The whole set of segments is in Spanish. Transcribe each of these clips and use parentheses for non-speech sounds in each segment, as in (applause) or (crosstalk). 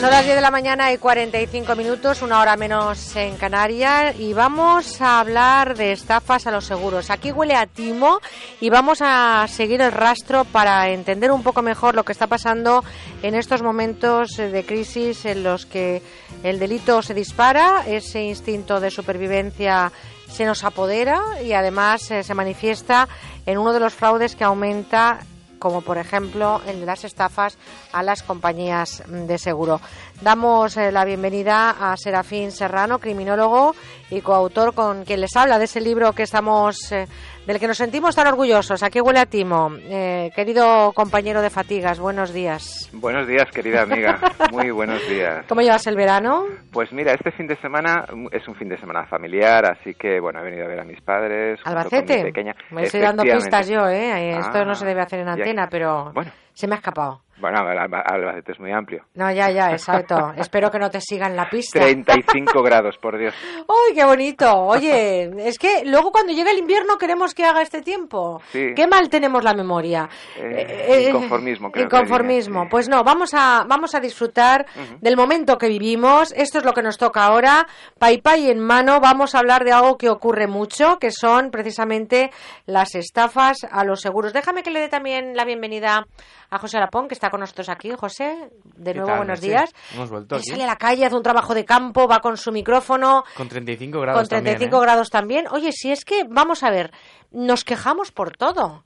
Son las 10 de la mañana y 45 minutos, una hora menos en Canarias, y vamos a hablar de estafas a los seguros. Aquí huele a timo y vamos a seguir el rastro para entender un poco mejor lo que está pasando en estos momentos de crisis en los que el delito se dispara, ese instinto de supervivencia se nos apodera y además eh, se manifiesta en uno de los fraudes que aumenta como por ejemplo el de las estafas a las compañías de seguro. Damos eh, la bienvenida a Serafín Serrano, criminólogo y coautor con quien les habla de ese libro que estamos eh, del que nos sentimos tan orgullosos. Aquí huele a timo. Eh, querido compañero de fatigas, buenos días. Buenos días, querida amiga. Muy buenos días. ¿Cómo llevas el verano? Pues mira, este fin de semana es un fin de semana familiar, así que bueno, he venido a ver a mis padres. ¿Albacete? Pequeña. Me estoy dando pistas yo, ¿eh? Esto no se debe hacer en antena, pero bueno. se me ha escapado. Bueno, Albacete es muy amplio. No, ya, ya, exacto. (laughs) Espero que no te sigan la pista. 35 (laughs) grados, por Dios. ¡Uy, qué bonito! Oye, es que luego cuando llega el invierno queremos que haga este tiempo. Sí. Qué mal tenemos la memoria. Eh, inconformismo, creo. Inconformismo. Pues no, vamos a, vamos a disfrutar uh -huh. del momento que vivimos. Esto es lo que nos toca ahora. Pai Pai en mano, vamos a hablar de algo que ocurre mucho, que son precisamente las estafas a los seguros. Déjame que le dé también la bienvenida a José Arapón, que está con nosotros aquí. José, de nuevo, tal, buenos sí. días. Hemos vuelto Él aquí. sale a la calle, hace un trabajo de campo, va con su micrófono. Con 35 grados Con 35 también, ¿eh? grados también. Oye, si es que, vamos a ver, nos quejamos por todo.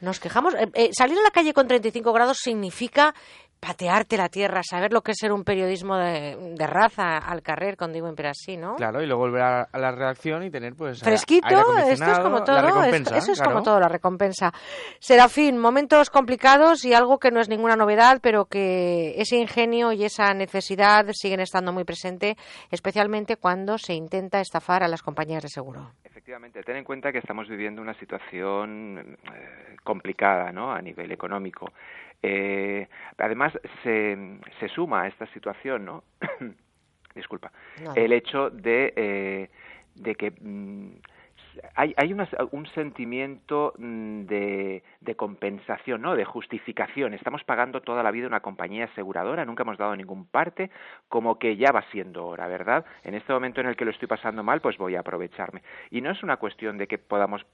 Nos quejamos. Eh, eh, salir a la calle con 35 grados significa patearte la tierra, saber lo que es ser un periodismo de, de raza al carrer, con digo así, ¿no? Claro, y luego volver a, a la redacción y tener pues Fresquito, aire esto es como todo, esto- eso es claro. como todo, la recompensa. Serafín, momentos complicados y algo que no es ninguna novedad, pero que ese ingenio y esa necesidad siguen estando muy presente, especialmente cuando se intenta estafar a las compañías de seguro. Efectivamente, ten en cuenta que estamos viviendo una situación eh, complicada ¿no? a nivel económico. Eh, además, se, se suma a esta situación, ¿no? (coughs) disculpa, el hecho de, eh, de que mm, hay, hay una- un sentimiento mm, de, de compensación, ¿no? de justificación. Estamos pagando toda la vida una compañía aseguradora, nunca hemos dado ningún parte, como que ya va siendo hora, ¿verdad? En este momento en el que lo estoy pasando mal, pues voy a aprovecharme. Y no es una cuestión de que podamos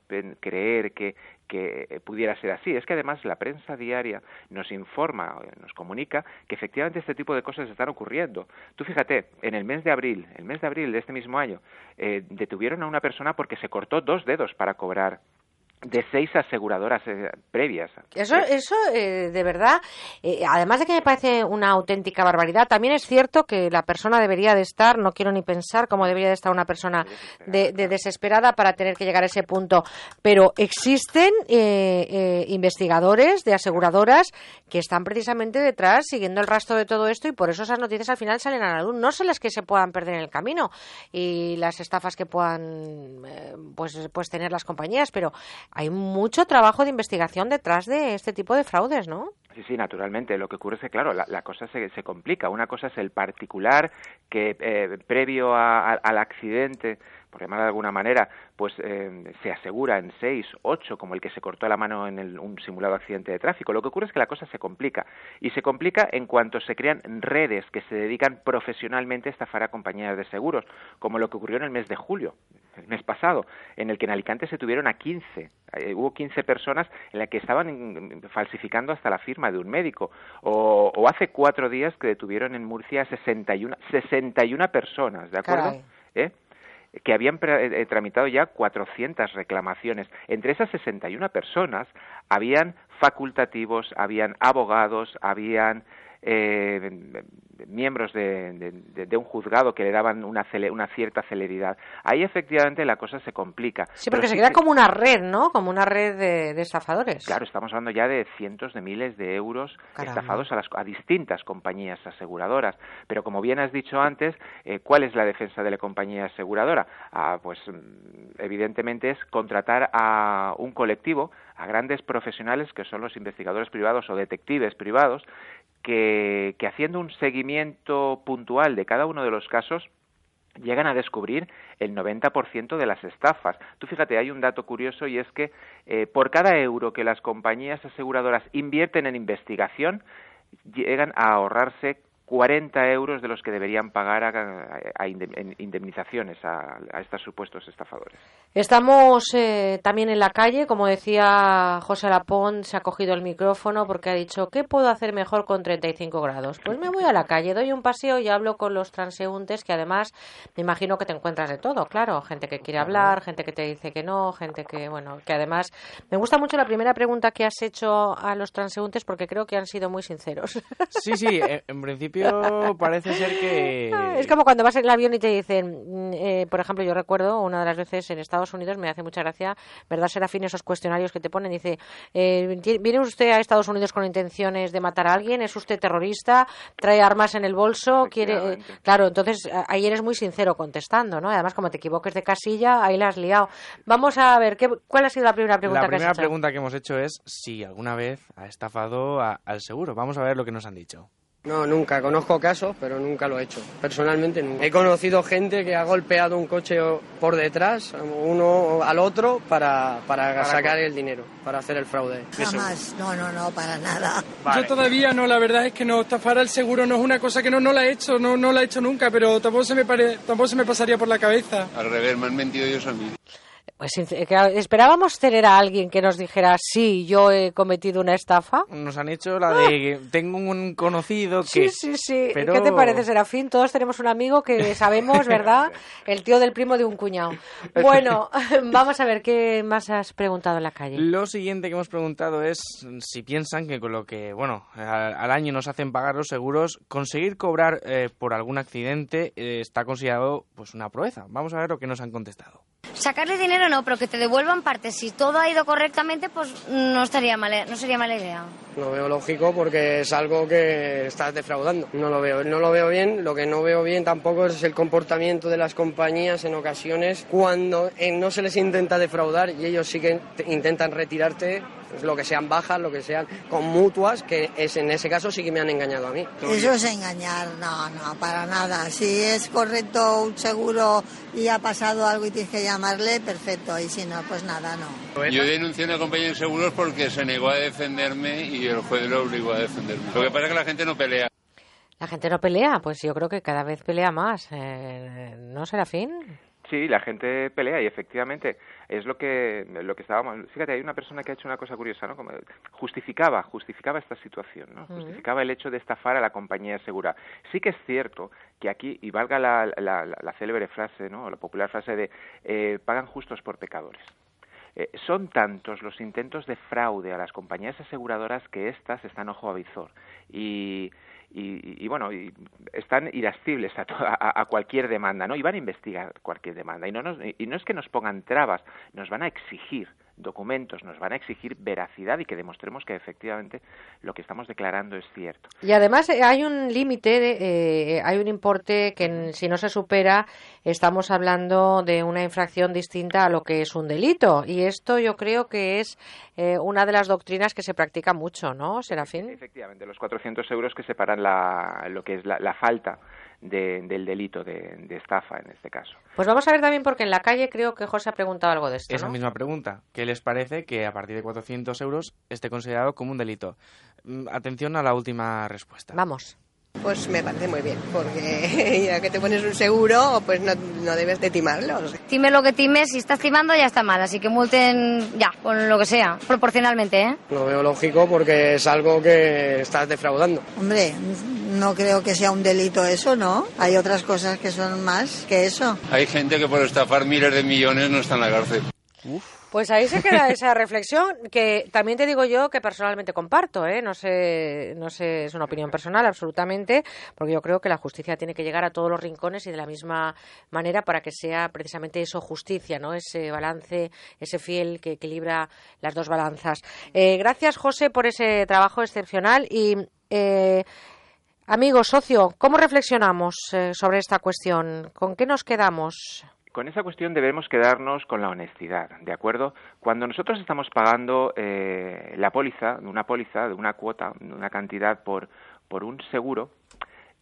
creer que, pudiera ser así, es que además la prensa diaria nos informa, eh, nos comunica que efectivamente este tipo de cosas están ocurriendo. Tú fíjate, en el mes de abril, el mes de abril de este mismo año, eh, detuvieron a una persona porque se cortó dos dedos para cobrar de seis aseguradoras eh, previas. Eso, eso eh, de verdad, eh, además de que me parece una auténtica barbaridad, también es cierto que la persona debería de estar, no quiero ni pensar cómo debería de estar una persona de, de desesperada para tener que llegar a ese punto, pero existen eh, eh, investigadores de aseguradoras que están precisamente detrás siguiendo el rastro de todo esto y por eso esas noticias al final salen a la luz, no son las que se puedan perder en el camino y las estafas que puedan pues, pues tener las compañías, pero hay mucho trabajo de investigación detrás de este tipo de fraudes, ¿no? Sí, sí, naturalmente. Lo que ocurre es que, claro, la, cosa se, se complica. Una cosa es el particular que, eh, previo a- al accidente, por llamar de alguna manera, pues eh, se asegura en seis, ocho, como el que se cortó la mano en el- un simulado accidente de tráfico. Lo que ocurre es que la cosa se complica. Y se complica en cuanto se crean redes que se dedican profesionalmente a estafar a compañías de seguros, como lo que ocurrió en el mes de julio, el mes pasado, en el que en Alicante se tuvieron a 15. Eh, hubo 15 personas en las que estaban falsificando hasta la firma de un médico. O, o hace cuatro días que detuvieron en Murcia 61, 61 personas, ¿de acuerdo? ¿Eh? Que habían tra- eh, tramitado ya 400 reclamaciones. Entre esas 61 personas habían facultativos, habían abogados, habían eh, miembros de, de- de- de un juzgado que le daban una, cele- una cierta celeridad. Ahí efectivamente la cosa se complica. Sí, Pero porque se sí crea que- como una red, ¿no? Como una red de, de estafadores. Claro, estamos hablando ya de cientos de miles de euros Caramba. estafados a, las, a distintas compañías aseguradoras. Pero como bien has dicho antes, eh, ¿cuál es la defensa de la compañía aseguradora? Ah, pues mm, evidentemente es contratar a un colectivo, a grandes profesionales que son los investigadores privados o detectives privados, que, que haciendo un seguimiento puntual de cada uno de los casos, llegan a descubrir el 90% de las estafas. Tú fíjate, hay un dato curioso y es que eh, por cada euro que las compañías aseguradoras invierten en investigación, llegan a ahorrarse 40 euros de los que deberían pagar a, indemnizaciones a, estos supuestos estafadores. Estamos eh, también en la calle, como decía José Lapón, se ha cogido el micrófono porque ha dicho, ¿qué puedo hacer mejor con 35 grados? Pues me voy a la calle, doy un paseo y hablo con los transeúntes, que además me imagino que te encuentras de todo, claro, gente que quiere hablar, gente que te dice que no, gente que, bueno, que además me gusta mucho la primera pregunta que has hecho a los transeúntes porque creo que han sido muy sinceros. Sí, sí, en principio parece ser que... (laughs) Es como cuando vas en el avión y te dicen, mm, eh, por ejemplo, yo recuerdo una de las veces en Estados Unidos, me hace mucha gracia, ¿verdad, Serafín? Esos cuestionarios que te ponen, dice, eh, ¿viene usted a Estados Unidos con intenciones de matar a alguien? ¿Es usted terrorista? ¿Trae armas en el bolso? quiere Claro, entonces ahí eres muy sincero contestando, ¿no? Además, como te equivoques de casilla, ahí la has liado. Vamos a ver, ¿qué, ¿cuál ha sido la primera pregunta que has hecho? La primera pregunta que hemos hecho es si alguna vez ha estafado al seguro. Vamos a ver lo que nos han dicho. No, nunca. Conozco casos, pero nunca lo he hecho. Personalmente nunca. He conocido gente que ha golpeado un coche por detrás, uno al otro, para, para, sacar el dinero, para hacer el fraude. Jamás. No, no, no, para nada. Yo todavía no, la verdad es que no, estafar el seguro no es una cosa que no, no la he hecho, no, no la he hecho nunca, pero tampoco se me, pare, tampoco se me pasaría por la cabeza. Al revés, me han mentido ellos a mí. Pues esperábamos tener a alguien que nos dijera, sí, yo he cometido una estafa. Nos han hecho la de, tengo un conocido que... Sí, sí, sí. ¿Qué te parece, Serafín? Todos tenemos un amigo que (laughs) sabemos, ¿verdad? (laughs) El tío del primo de un cuñado. Bueno, (laughs) vamos a ver, ¿qué más has preguntado en la calle? Lo siguiente que hemos preguntado es si piensan que con lo que, bueno, al, año nos hacen pagar los seguros, conseguir cobrar eh, por algún accidente eh, está considerado pues una proeza. Vamos a ver lo que nos han contestado. Sacarle dinero no, pero que te devuelvan parte. Si todo ha ido correctamente, pues no estaría mala, no sería mala idea. No veo lógico porque es algo que estás defraudando. No lo veo, no lo veo bien. Lo que no veo bien tampoco es el comportamiento de las compañías en ocasiones cuando eh, no se les intenta defraudar y ellos sí que intentan retirarte lo que sean bajas, lo que sean con mutuas, que es en ese caso sí que me han engañado a mí. Eso es engañar, no, no, para nada. Si es correcto un seguro y ha pasado algo y tienes que llamarle, perfecto, y si no, pues nada, no. Yo denuncié a una compañía de seguros porque se negó a defenderme y el juez lo obligó a defenderme. Lo que pasa es que la gente no pelea. La gente no pelea, pues yo creo que cada vez pelea más. Eh, ¿No será fin? Sí, la gente pelea y efectivamente es lo que lo que estábamos. Fíjate, hay una persona que ha hecho una cosa curiosa, ¿no? Como justificaba, justificaba esta situación, ¿no? Justificaba el hecho de estafar a la compañía segura. Sí que es cierto que aquí y valga la, la, célebre frase, ¿no? La popular frase de eh, pagan justos por pecadores. Eh, son tantos los intentos de fraude a las compañías aseguradoras que éstas están ojo a visor y y, bueno, y están irascibles a, a, cualquier demanda, ¿no? Y van a investigar cualquier demanda. Y no, nos, y no es que nos pongan trabas, nos van a exigir documentos, nos van a exigir veracidad y que demostremos que efectivamente lo que estamos declarando es cierto. Y además eh, hay un límite, eh, hay un importe que si no se supera estamos hablando de una infracción distinta a lo que es un delito. Y esto yo creo que es eh, una de las doctrinas que se practica mucho, ¿no, Serafín? Efectivamente, los 400 euros que separan la, lo que es la falta del delito de, estafa en este caso. Pues vamos a ver también porque en la calle creo que José ha preguntado algo de esto. Esa misma pregunta. ¿Qué les parece que a partir de 400 euros esté considerado como un delito? Mm, atención a la última respuesta. Vamos. Pues me parece muy bien, porque (laughs) ya que te pones un seguro, pues no, no debes de timarlos. Time lo que times, si estás timando ya está mal, así que multen ya, con lo que sea, proporcionalmente, ¿eh? Lo veo lógico porque es algo que estás defraudando. Hombre, no creo que sea un delito eso, ¿no? Hay otras cosas que son más que eso. Hay gente que por estafar miles de millones no está en la cárcel. Pues ahí se queda esa reflexión que también te digo yo que personalmente comparto, ¿eh? No sé, no sé, es una opinión personal absolutamente, porque yo creo que la justicia tiene que llegar a todos los rincones y de la misma manera para que sea precisamente eso justicia, ¿no? Ese balance, ese fiel que equilibra las dos balanzas. Eh, gracias, José, por ese trabajo excepcional y eh, Amigo, socio, ¿cómo reflexionamos eh, sobre esta cuestión? ¿Con qué nos quedamos? Con esa cuestión debemos quedarnos con la honestidad, ¿de acuerdo? Cuando nosotros estamos pagando eh, la póliza, una póliza, de una cuota, de una cantidad por, por un seguro,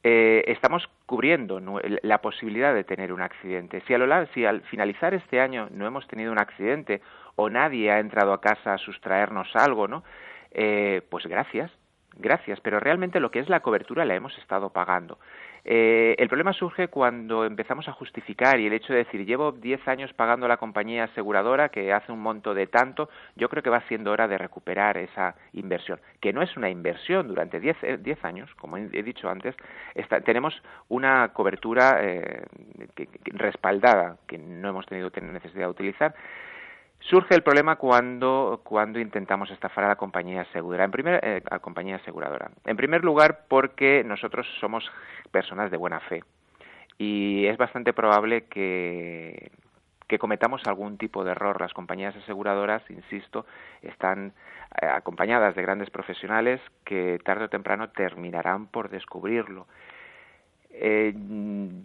eh, estamos cubriendo la posibilidad de tener un accidente. Si, a lo, si al finalizar este año no hemos tenido un accidente o nadie ha entrado a casa a sustraernos algo, ¿no? pues gracias, gracias, pero realmente lo que es la cobertura la hemos estado pagando. Eh, el problema surge cuando empezamos a justificar y el hecho de decir llevo 10 años pagando la compañía aseguradora que hace un monto de tanto, yo creo que va siendo hora de recuperar esa inversión, que no es una inversión durante 10, eh, años, como he dicho antes, tenemos una cobertura eh, respaldada que no hemos tenido necesidad de utilizar Surge el problema cuando, cuando intentamos estafar a la compañía aseguradora. En primer, eh, a compañía aseguradora. En primer lugar, porque nosotros somos personas de buena fe y es bastante probable que, cometamos algún tipo de error. Las compañías aseguradoras, insisto, están eh, acompañadas de grandes profesionales que tarde o temprano terminarán por descubrirlo. Eh,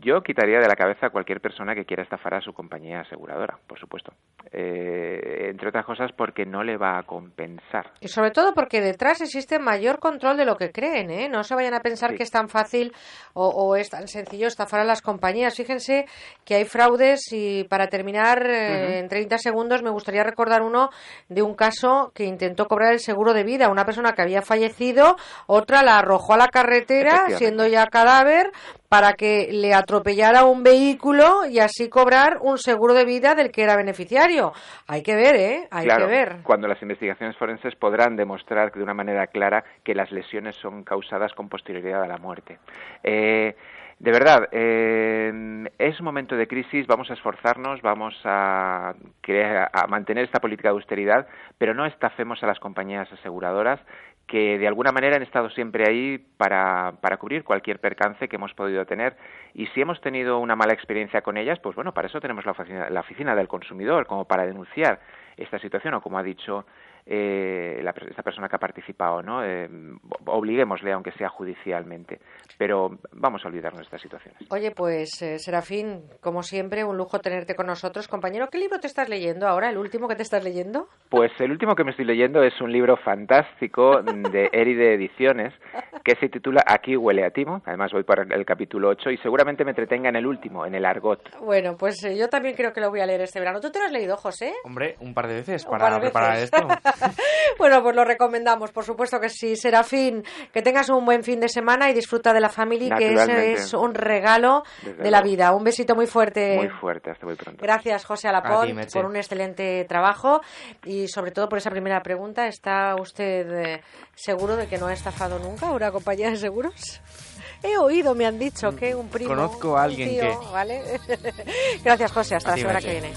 yo quitaría de la cabeza a cualquier persona que quiera estafar a su compañía aseguradora, por supuesto. Eh, entre otras cosas porque no le va a compensar. Y sobre todo porque detrás existe mayor control de lo que creen. ¿eh? No se vayan a pensar que es tan fácil o, es tan sencillo estafar a las compañías. Fíjense que hay fraudes y para terminar eh, en 30 segundos me gustaría recordar uno de un caso que intentó cobrar el seguro de vida. Una persona que había fallecido, otra la arrojó a la carretera siendo ya cadáver para que le atropellara un vehículo y así cobrar un seguro de vida del que era beneficiario. Hay que ver, ¿eh? Hay que ver. Cuando las investigaciones forenses podrán demostrar de una manera clara que las lesiones son causadas con posterioridad a la muerte. Eh, de verdad, eh, es un momento de crisis, vamos a esforzarnos, vamos a, a mantener esta política de austeridad, pero no estafemos a las compañías aseguradoras que de alguna manera han estado siempre ahí para, para cubrir cualquier percance que hemos podido tener. Y si hemos tenido una mala experiencia con ellas, pues bueno, para eso tenemos la oficina, la oficina del consumidor, como para denunciar esta situación, o como ha dicho eh, la, esta persona que ha participado, ¿no? Eh, obliguémosle, aunque sea judicialmente. Pero vamos a olvidarnos de estas situaciones. Oye, pues eh, Serafín, como siempre, un lujo tenerte con nosotros. Compañero, ¿qué libro te estás leyendo ahora? ¿El último que te estás leyendo? Pues el último que me estoy leyendo es un libro fantástico de Eride Ediciones que se titula Aquí huele a timo. Además voy por el capítulo 8 y seguramente me entretenga en el último, en el argot. Bueno, pues eh, yo también creo que lo voy a leer este verano. ¿Tú te lo has leído, José? Hombre, un par de veces para preparar esto. (laughs) bueno, pues lo recomendamos, por supuesto que sí. Serafín, que tengas un buen fin de semana y disfruta de la familia, que ese es un regalo de la vida. Un besito muy fuerte. Muy fuerte, hasta muy pronto. Gracias, José Alapont, por un excelente trabajo y sobre todo por esa primera pregunta. ¿Está usted eh, seguro de que no ha estafado nunca una compañía de seguros? He oído, me han dicho que un primo. Conozco a alguien que. ¿vale? (laughs) Gracias, José. Hasta la semana que viene.